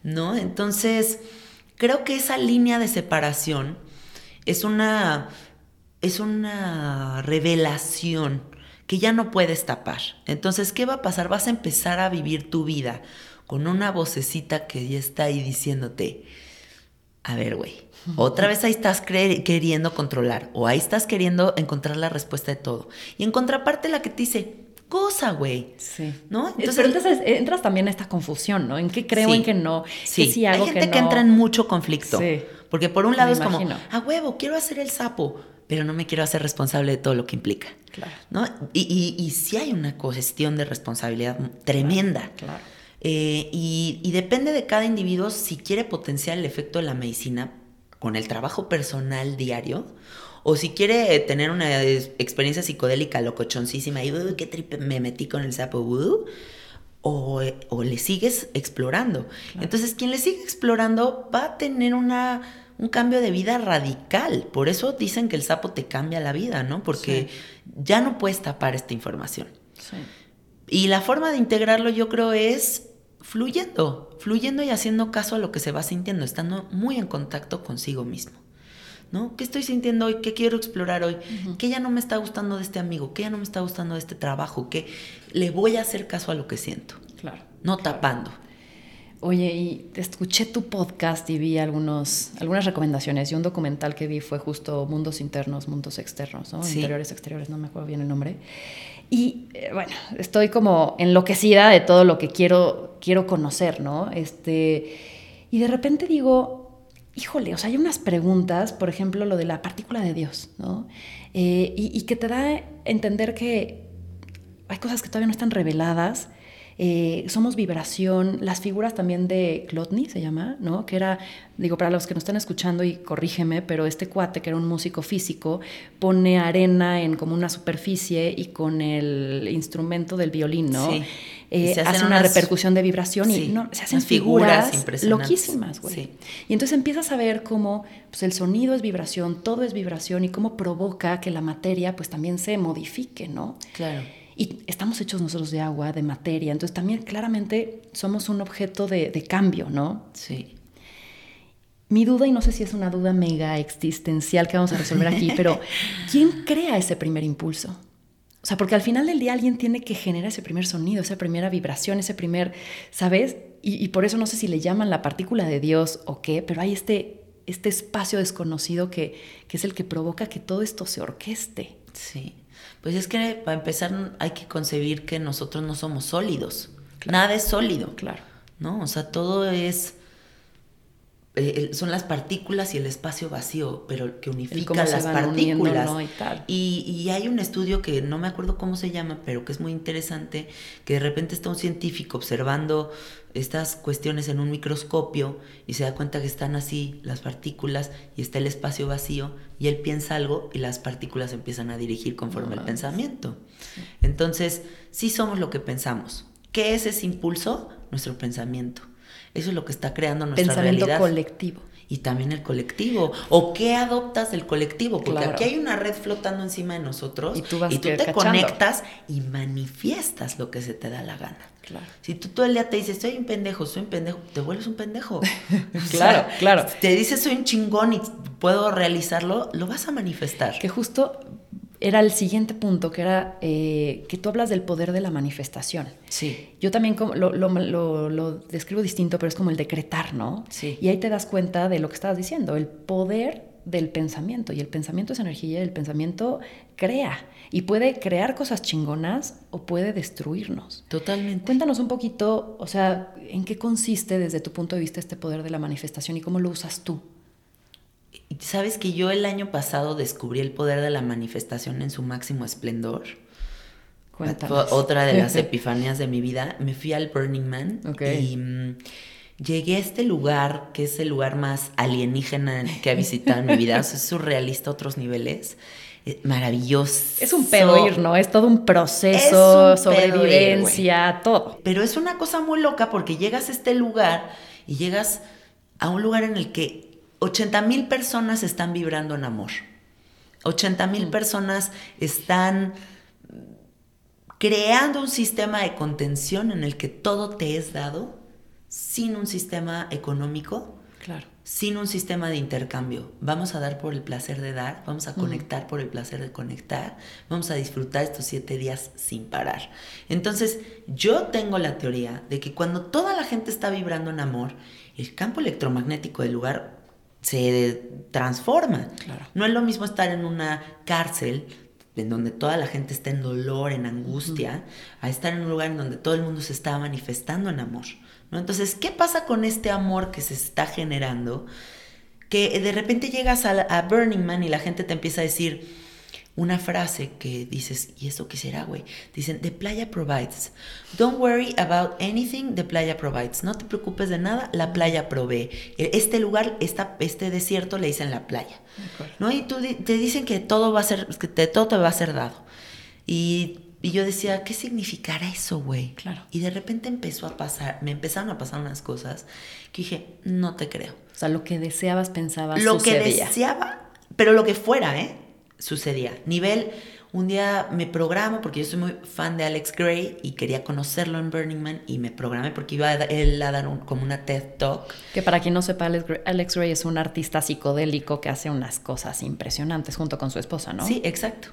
¿No? Entonces, Creo que esa línea de separación es una, es una revelación que ya no puedes tapar. Entonces, ¿qué va a pasar? Vas a empezar a vivir tu vida con una vocecita que ya está ahí diciéndote, a ver, güey, otra vez ahí estás queriendo controlar o ahí estás queriendo encontrar la respuesta de todo. Y en contraparte la que te dice, cosa, güey. Sí. ¿No? Entonces, Pero entonces entras también a esta confusión, ¿no? ¿En qué creo, en qué no? Sí. sí Hay gente que, entra en mucho conflicto. Sí. Porque por un lado es como, a huevo, quiero hacer el sapo, pero no me quiero hacer responsable de todo lo que implica. Claro. ¿No? Y, y, sí hay una cuestión de responsabilidad tremenda. Claro. Eh, y, y depende de cada individuo si quiere potenciar el efecto de la medicina con el trabajo personal diario o si quiere tener una experiencia psicodélica locochoncísima y, uy, qué tripe me metí con el sapo, o, o, le sigues explorando. Entonces, quien le sigue explorando va a tener una, un cambio de vida radical. Por eso dicen que el sapo te cambia la vida, ¿no? Porque ya no puedes tapar esta información. Sí. Y la forma de integrarlo yo creo es fluyendo, fluyendo y haciendo caso a lo que se va sintiendo, estando muy en contacto consigo mismo. ¿No? ¿Qué estoy sintiendo hoy? ¿Qué quiero explorar hoy? ¿Qué ya no me está gustando de este amigo? ¿Qué ya no me está gustando de este trabajo? ¿Qué le voy a hacer caso a lo que siento? Claro. No tapando. Oye, y escuché tu podcast y vi algunos, algunas recomendaciones y un documental que vi fue justo Mundos Internos, Mundos Externos, ¿no? Interiores, exteriores, no me acuerdo bien el nombre. Y eh, bueno, estoy como enloquecida de todo lo que quiero, quiero conocer, ¿no? Este, y de repente digo, híjole, o sea, hay unas preguntas, por ejemplo, lo de la partícula de Dios, ¿no? Eh, y, y que te da a entender que hay cosas que todavía no están reveladas eh, somos vibración, las figuras también de Klotny se llama, ¿no? Que era, digo, para los que nos están escuchando y corrígeme, pero este cuate que era un músico físico pone arena en como una superficie y con el instrumento del violín, ¿no? Sí. Eh, hace una repercusión de vibración y no, se hacen figuras, figuras loquísimas, güey. Sí. Y entonces empiezas a ver cómo pues, el sonido es vibración, todo es vibración y cómo provoca que la materia pues también se modifique, ¿no? Claro. Y estamos hechos nosotros de agua, de materia, entonces también claramente somos un objeto de, cambio, ¿no? Sí. Mi duda, y no sé si es una duda mega existencial que vamos a resolver aquí, pero ¿quién crea ese primer impulso? O sea, porque al final del día alguien tiene que generar ese primer sonido, esa primera vibración, ese primer, ¿sabes? Y, por eso no sé si le llaman la partícula de Dios o qué, pero hay este, este espacio desconocido que, que es el que provoca que todo esto se orqueste. Sí. Pues es que para empezar hay que concebir que nosotros no somos sólidos. Nada es sólido. Claro. ¿No? O sea, todo es. Eh, son las partículas y el espacio vacío, pero que unifica las partículas. Y, y, hay un estudio que no me acuerdo cómo se llama, pero que es muy interesante, que de repente está un científico observando estas cuestiones en un microscopio y se da cuenta que están así las partículas y está el espacio vacío y él piensa algo y las partículas empiezan a dirigir conforme el pensamiento. Entonces, sí somos lo que pensamos. ¿Qué es ese impulso? Nuestro pensamiento. Eso es lo que está creando nuestra pensamiento colectivo y también el colectivo. ¿O qué adoptas del colectivo? Porque aquí hay una red flotando encima de nosotros y tú, te conectas y manifiestas lo que se te da la gana. Claro. Si tú todo el día te dices, soy un pendejo, soy un pendejo, te vuelves un pendejo. claro, claro. Si te dices, soy un chingón y puedo realizarlo, lo vas a manifestar. Que justo era el siguiente punto, que era eh, que tú hablas del poder de la manifestación. Sí. Yo también lo, lo, describo distinto, pero es como el decretar, ¿no? Sí. Y ahí te das cuenta de lo que estabas diciendo, el poder del pensamiento. Y el pensamiento es energía y el pensamiento crea. Y puede crear cosas chingonas o puede destruirnos. Totalmente. Cuéntanos un poquito, o sea, en qué consiste desde tu punto de vista este poder de la manifestación y cómo lo usas tú. ¿Sabes que yo el año pasado descubrí el poder de la manifestación en su máximo esplendor? Cuéntanos. Otra de las epifanías de mi vida. Me fui al Burning Man y mm, llegué a este lugar, que es el lugar más alienígena que he visitado en mi vida. es surrealista a otros niveles. Eh, maravilloso. Es un pedo ir, ¿no? Es todo un proceso, sobrevivencia, todo. Pero es una cosa muy loca porque llegas a este lugar y llegas a un lugar en el que 80 mil personas están vibrando en amor. 80 mil mm. personas están creando un sistema de contención en el que todo te es dado sin un sistema económico, claro. sin un sistema de intercambio. Vamos a dar por el placer de dar, vamos a conectar por el placer de conectar, vamos a disfrutar estos siete días sin parar. Entonces, yo tengo la teoría de que cuando toda la gente está vibrando en amor, el campo electromagnético del lugar se transforma. No es lo mismo estar en una cárcel en donde toda la gente está en dolor, en angustia, a estar en un lugar en donde todo el mundo se está manifestando en amor. ¿no? Entonces, ¿qué pasa con este amor que se está generando? Que de repente llegas a, a Burning Man y la gente te empieza a decir, una frase que dices, ¿y eso qué será, güey? Dicen, The Playa provides. Don't worry about anything, The Playa provides. No te preocupes de nada, la playa provee. E, este lugar, esta, este desierto le dicen la playa. ¿No? Y tú, te dicen que todo va a ser, que todo te va a ser dado. Y, y yo decía, ¿qué significará eso, güey? Claro. Y de repente empezó a pasar, me empezaron a pasar unas cosas que dije, no te creo. O sea, lo que deseabas, pensabas, Lo que deseaba, pero lo que fuera, ¿eh? Sucedía. Nivel, un día me programo, porque yo soy muy fan de Alex Gray y quería conocerlo en Burning Man y me programé porque iba a, él a dar como una TED Talk. Que para quien no sepa, Alex Gray, es un artista psicodélico que hace unas cosas impresionantes junto con su esposa, ¿no? Sí, exacto.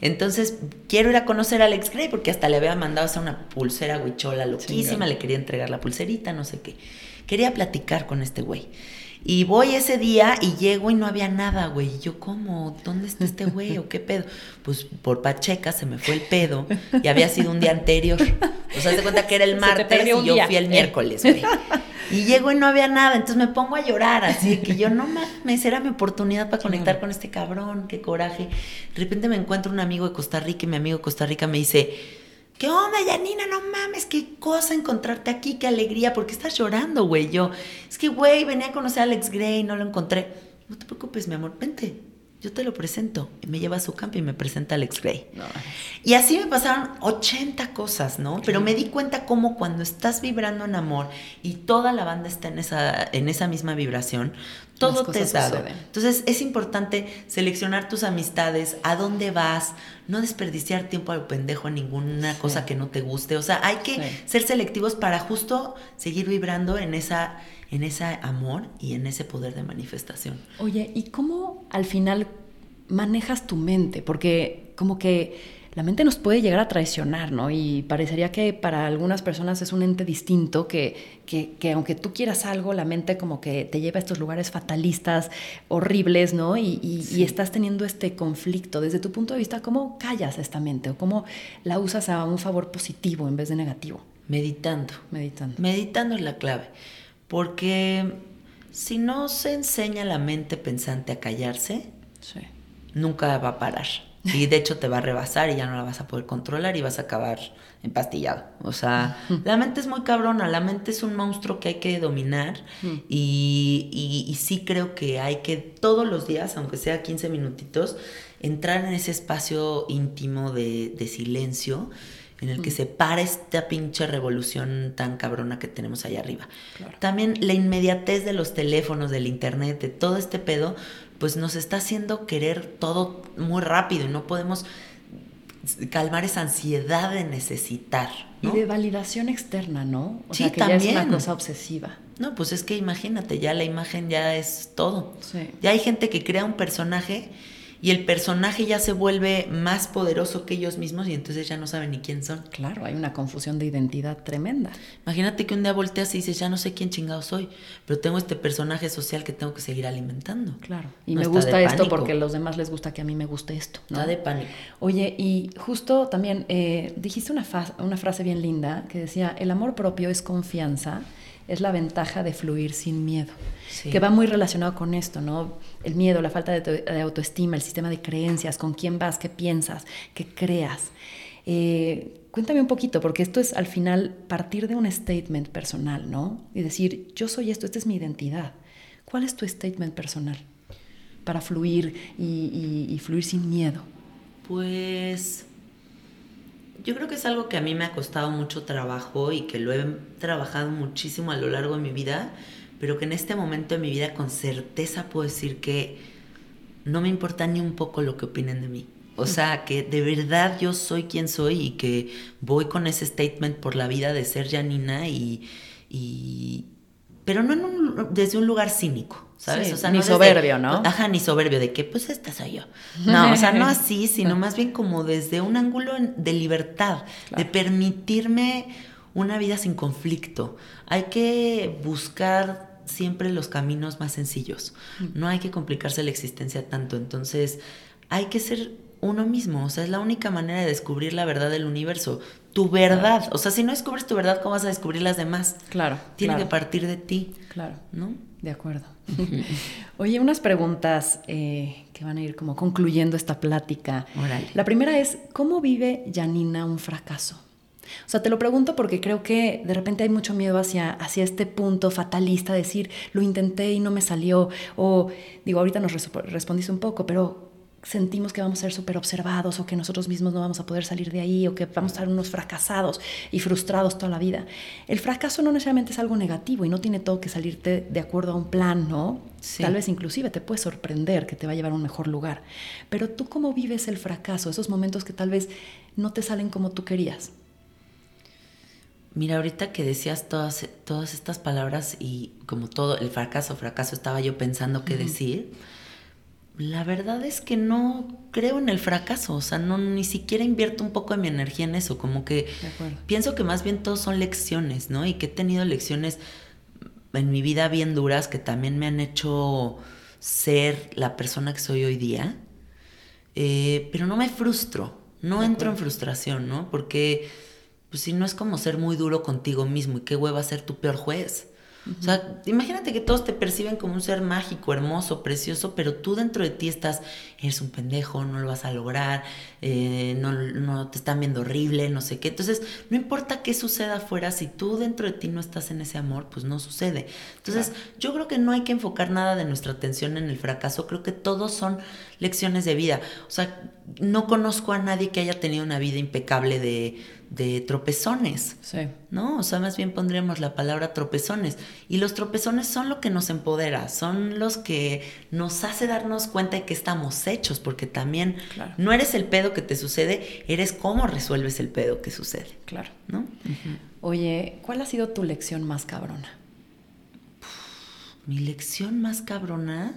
Entonces, quiero ir a conocer a Alex Gray porque hasta le había mandado hacer una pulsera huichola loquísima, le quería entregar la pulserita, no sé qué. Quería platicar con este güey. Y voy ese día y llego y no había nada, güey. Y yo, ¿cómo? ¿Dónde está este güey? ¿O qué pedo? Pues por Pacheca se me fue el pedo y había sido un día anterior. O sea, se cuenta que era el martes y yo fui el miércoles, güey. Y llego y no había nada, entonces me pongo a llorar, así que yo no mames, era mi oportunidad para conectar con este cabrón, qué coraje. De repente me encuentro un amigo de Costa Rica y mi amigo de Costa Rica me dice, ¿Qué onda, Yanina? No mames, qué cosa encontrarte aquí, qué alegría. ¿Por qué estás llorando, güey? Yo, es que, güey, venía a conocer a Alex Gray, no lo encontré. No te preocupes, mi amor, vente, yo te lo presento. Y me lleva a su campo y me presenta a Alex Gray. Y así me pasaron 80 cosas, ¿no? Pero me di cuenta cómo cuando estás vibrando en amor y toda la banda está en esa, en esa misma vibración, todo te es dado. Entonces es importante seleccionar tus amistades, a dónde vas, no desperdiciar tiempo al pendejo en ninguna cosa que no te guste. O sea, hay que ser selectivos para justo seguir vibrando en esa en ese amor y en ese poder de manifestación. Oye, ¿y cómo al final manejas tu mente? Porque como que la mente nos puede llegar a traicionar, ¿no? Y parecería que para algunas personas es un ente distinto, que, que, aunque tú quieras algo, la mente como que te lleva a estos lugares fatalistas, horribles, ¿no? Y, y, estás teniendo este conflicto. Desde tu punto de vista, ¿cómo callas esta mente o cómo la usas a un favor positivo en vez de negativo? Meditando. Meditando. Meditando es la clave. Porque si no se enseña la mente pensante a callarse, nunca va a parar. Y de hecho te va a rebasar y ya no la vas a poder controlar y vas a acabar empastillado. O sea, la mente es muy cabrona, la mente es un monstruo que hay que dominar y, y, sí creo que hay que todos los días, aunque sea 15 minutitos, entrar en ese espacio íntimo de, de silencio en el que se para esta pinche revolución tan cabrona que tenemos allá arriba. También la inmediatez de los teléfonos, del internet, de todo este pedo, pues nos está haciendo querer todo muy rápido y no podemos calmar esa ansiedad de necesitar. Y de validación externa, ¿no? O sí, sea, que también. Ya es una cosa obsesiva. No, pues es que imagínate, ya la imagen ya es todo. Ya hay gente que crea un personaje y el personaje ya se vuelve más poderoso que ellos mismos y entonces ya no saben ni quién son. Claro, hay una confusión de identidad tremenda. Imagínate que un día volteas y dices, ya no sé quién chingado soy, pero tengo este personaje social que tengo que seguir alimentando. Claro, y me gusta esto porque a los demás les gusta que a mí me guste esto. ¿no? de pánico. Oye, y justo también eh, dijiste una, una frase bien linda que decía, el amor propio es confianza, es la ventaja de fluir sin miedo que va muy relacionado con esto, ¿no? El miedo, la falta de, autoestima, el sistema de creencias, con quién vas, qué piensas, qué creas. Eh, cuéntame un poquito, porque esto es al final partir de un statement personal, ¿no? Y decir, yo soy esto, esta es mi identidad. ¿Cuál es tu statement personal para fluir y fluir sin miedo? Pues yo creo que es algo que a mí me ha costado mucho trabajo y que lo he trabajado muchísimo a lo largo de mi vida pero que en este momento de mi vida con certeza puedo decir que no me importa ni un poco lo que opinen de mí. O sea, que de verdad yo soy quien soy y que voy con ese statement por la vida de ser Janina y... y pero no desde un lugar cínico, ¿sabes? o sea, ni soberbio, ¿no? Ajá, ni soberbio, de que pues esta soy yo. No, o sea, no así, sino más bien como desde un ángulo de libertad, de permitirme una vida sin conflicto. Hay que buscar siempre los caminos más sencillos. No hay que complicarse la existencia tanto. Entonces, hay que ser uno mismo. O sea, es la única manera de descubrir la verdad del universo. Tu verdad. O sea, si no descubres tu verdad, ¿cómo vas a descubrir las demás? Claro. Tiene que partir de ti. Claro. ¿No? De acuerdo. Oye, unas preguntas eh, que van a ir como concluyendo esta plática. La primera es, ¿cómo vive Janina un fracaso? O sea, te lo pregunto porque creo que de repente hay mucho miedo hacia, hacia este punto fatalista, decir, lo intenté y no me salió, o digo, ahorita nos respondiste un poco, pero sentimos que vamos a ser súper observados o que nosotros mismos no vamos a poder salir de ahí o que vamos a ser unos fracasados y frustrados toda la vida. El fracaso no necesariamente es algo negativo y no tiene todo que salirte de acuerdo a un plan, ¿no? Tal vez inclusive te puede sorprender que te va a llevar a un mejor lugar. Pero tú cómo vives el fracaso, esos momentos que tal vez no te salen como tú querías. Mira, ahorita que decías todas, todas estas palabras y como todo el fracaso, fracaso, estaba yo pensando qué decir la verdad es que no creo en el fracaso, o sea, no ni siquiera invierto un poco de mi energía en eso, como que pienso que más bien todos son lecciones, ¿no? Y que he tenido lecciones en mi vida bien duras que también me han hecho ser la persona que soy hoy día, eh, pero no me frustro, no entro en frustración, ¿no? Porque pues si no es como ser muy duro contigo mismo y qué hueva ser tu peor juez. O sea, imagínate que todos te perciben como un ser mágico, hermoso, precioso, pero tú dentro de ti estás, eres un pendejo, no lo vas a lograr, eh, no, te están viendo horrible, no sé qué. Entonces, no importa qué suceda afuera, si tú dentro de ti no estás en ese amor, pues no sucede. Entonces, yo creo que no hay que enfocar nada de nuestra atención en el fracaso, creo que todos son lecciones de vida. O sea, no conozco a nadie que haya tenido una vida impecable de de tropezones. Sí. ¿No? O sea, más bien pondríamos la palabra tropezones. Y los tropezones son lo que nos empodera, son los que nos hace darnos cuenta de que estamos hechos, porque también no eres el pedo que te sucede, eres cómo resuelves el pedo que sucede. Claro. ¿No? Oye, ¿cuál ha sido tu lección más cabrona? Mi lección más cabrona.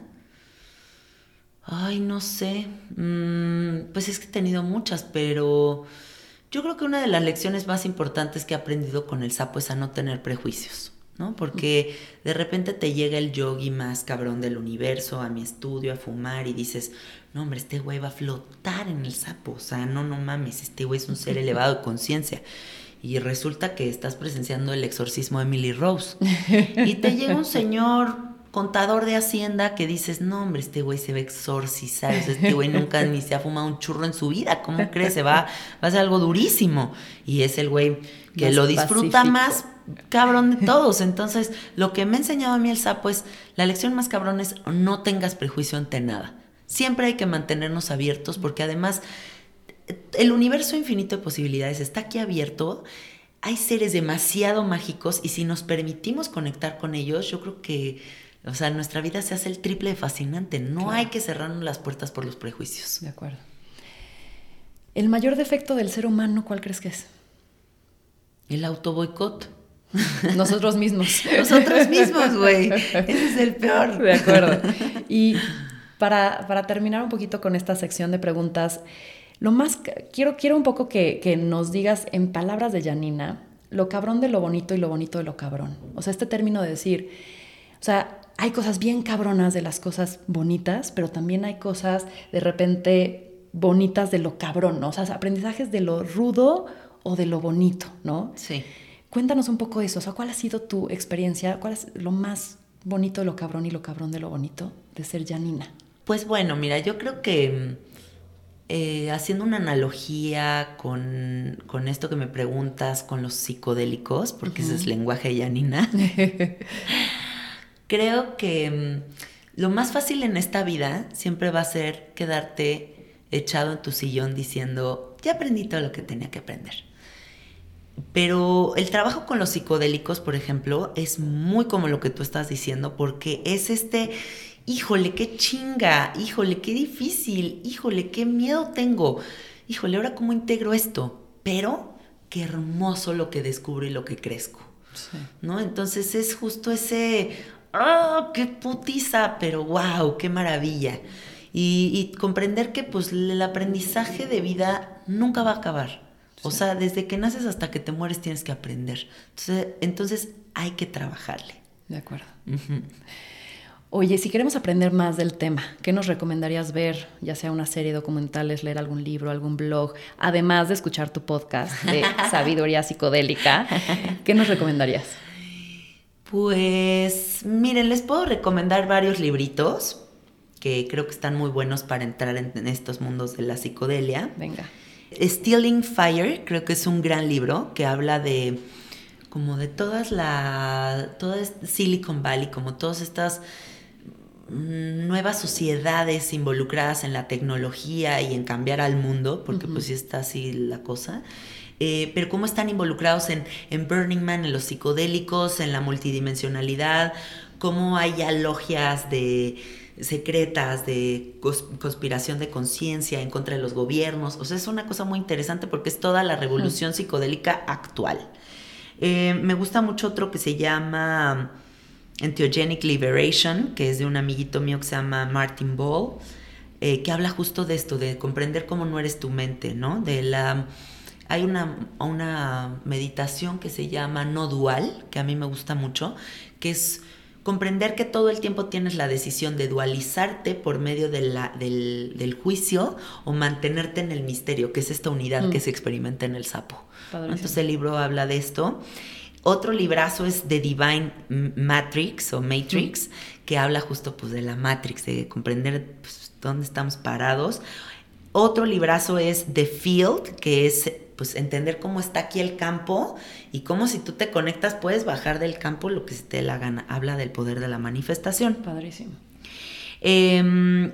Ay, no sé. Mm, pues es que he tenido muchas, pero yo creo que una de las lecciones más importantes que he aprendido con el sapo es a no tener prejuicios, ¿no? Porque de repente te llega el yogi más cabrón del universo a mi estudio a fumar y dices, no hombre, este güey va a flotar en el sapo, o sea, no, no mames, este güey es un ser elevado de conciencia. Y resulta que estás presenciando el exorcismo de Emily Rose. Y te llega un señor contador de Hacienda que dices, no, hombre, este güey se va a exorcizar, este güey nunca ni se ha fumado un churro en su vida, ¿cómo crees? Se va, va a ser algo durísimo. Y es el güey que lo disfruta más cabrón de todos. Entonces, lo que me ha enseñado a mí el sapo es, la lección más cabrón es no tengas prejuicio ante nada. Siempre hay que mantenernos abiertos porque además el universo infinito de posibilidades está aquí abierto. Hay seres demasiado mágicos y si nos permitimos conectar con ellos, yo creo que o sea, nuestra vida se hace el triple de fascinante. No hay que cerrarnos las puertas por los prejuicios. De acuerdo. ¿El mayor defecto del ser humano cuál crees que es? El autoboicot. Nosotros mismos. Nosotros mismos, güey. Ese es el peor. De acuerdo. Y para, para, terminar un poquito con esta sección de preguntas, lo más quiero, quiero un poco que, que nos digas en palabras de Janina lo cabrón de lo bonito y lo bonito de lo cabrón. O sea, este término de decir, o sea, hay cosas bien cabronas de las cosas bonitas, pero también hay cosas de repente bonitas de lo cabrón, ¿no? O sea, aprendizajes de lo rudo o de lo bonito, ¿no? Sí. Cuéntanos un poco de eso, o sea, ¿cuál ha sido tu experiencia? ¿Cuál es lo más bonito de lo cabrón y lo cabrón de lo bonito de ser Janina? Pues bueno, mira, yo creo que eh, haciendo una analogía con, esto que me preguntas, con los psicodélicos, porque ese es lenguaje de Janina. creo que mm, lo más fácil en esta vida siempre va a ser quedarte echado en tu sillón diciendo, ya aprendí todo lo que tenía que aprender. Pero el trabajo con los psicodélicos, por ejemplo, es muy como lo que tú estás diciendo, porque es este, híjole, qué chinga, híjole, qué difícil, híjole, qué miedo tengo, híjole, ahora cómo integro esto, pero qué hermoso lo que descubro y lo que crezco. ¿No? Entonces es justo ese, ¡ah, qué putiza! Pero wow, qué maravilla. Y, comprender que pues el aprendizaje de vida nunca va a acabar. O sea, desde que naces hasta que te mueres tienes que aprender. Entonces, entonces hay que trabajarle. De acuerdo. Oye, si queremos aprender más del tema, ¿qué nos recomendarías ver? Ya sea una serie de documentales, leer algún libro, algún blog, además de escuchar tu podcast de sabiduría psicodélica, ¿qué nos recomendarías? Pues miren, les puedo recomendar varios libritos que creo que están muy buenos para entrar en, estos mundos de la psicodelia. Venga. Stealing Fire, creo que es un gran libro que habla de como de todas la toda Silicon Valley, como todas estas mm, nuevas sociedades involucradas en la tecnología y en cambiar al mundo, porque pues sí está así la cosa. Eh, pero cómo están involucrados en, en Burning Man, en los psicodélicos, en la multidimensionalidad, cómo hay ya logias de secretas de conspiración de conciencia en contra de los gobiernos. O sea, es una cosa muy interesante porque es toda la revolución psicodélica actual. Eh, me gusta mucho otro que se llama Entheogenic Liberation, que es de un amiguito mío que se llama Martin Ball, eh, que habla justo de esto, de comprender cómo no eres tu mente, ¿no? De la hay una, una meditación que se llama no dual, que a mí me gusta mucho, que es comprender que todo el tiempo tienes la decisión de dualizarte por medio de la, del, juicio o mantenerte en el misterio, que es esta unidad que mm. se experimenta en el sapo. Entonces el libro habla de esto. Otro librazo es The Divine Matrix o Matrix, mm. que habla justo pues, de la Matrix, de comprender pues, dónde estamos parados. Otro librazo es The Field, que es pues entender cómo está aquí el campo y cómo si tú te conectas puedes bajar del campo lo que se te la gana. Habla del poder de la manifestación. Padrísimo. Eh,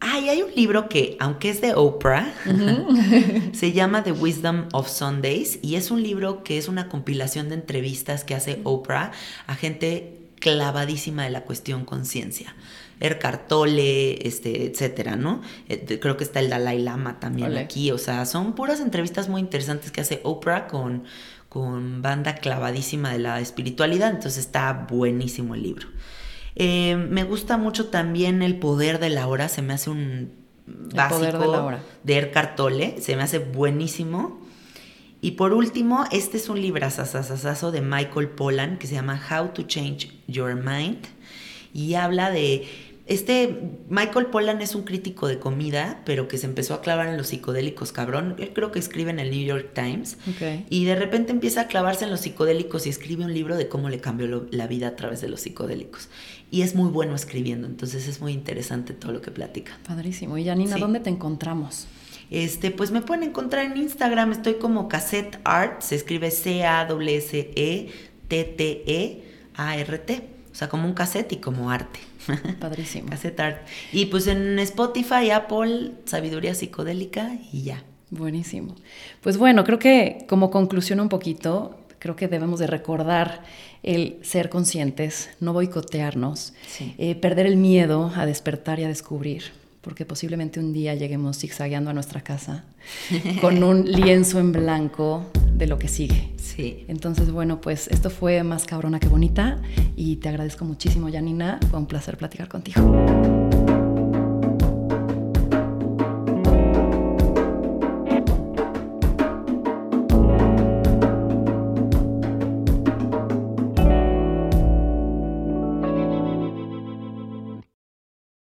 hay un libro que, aunque es de Oprah, se llama The Wisdom of Sundays y es un libro que es una compilación de entrevistas que hace Oprah a gente clavadísima de la cuestión conciencia. Ercar Tolle, este, etcétera, ¿no? Eh, creo que está el Dalai Lama también aquí. O sea, son puras entrevistas muy interesantes que hace Oprah con, con banda clavadísima de la espiritualidad. Entonces está buenísimo el libro. Eh, me gusta mucho también El Poder de la Hora. Se me hace un básico de, la hora. de Tolle. Se me hace buenísimo. Y por último, este es un librazazazazo de Michael Pollan que se llama How to Change Your Mind. Y habla de este Michael Pollan es un crítico de comida, pero que se empezó a clavar en los psicodélicos, cabrón. Él creo que escribe en el New York Times. Y de repente empieza a clavarse en los psicodélicos y escribe un libro de cómo le cambió la vida a través de los psicodélicos. Y es muy bueno escribiendo, entonces es muy interesante todo lo que platica. Padrísimo. Y Janina, ¿dónde te encontramos? Este, pues me pueden encontrar en Instagram, estoy como Cassette Art, se escribe C-A-S-E-T-T-E-A-R-T. O sea, como un cassette y como arte. Padrísimo. cassette art. Y pues en Spotify, Apple, Sabiduría Psicodélica y ya. Buenísimo. Pues bueno, creo que como conclusión un poquito, creo que debemos de recordar el ser conscientes, no boicotearnos, eh, perder el miedo a despertar y a descubrir, porque posiblemente un día lleguemos zigzagueando a nuestra casa con un lienzo en blanco de lo que sigue. Sí. Entonces, bueno, pues esto fue más cabrona que bonita y te agradezco muchísimo, Janina. Fue un placer platicar contigo.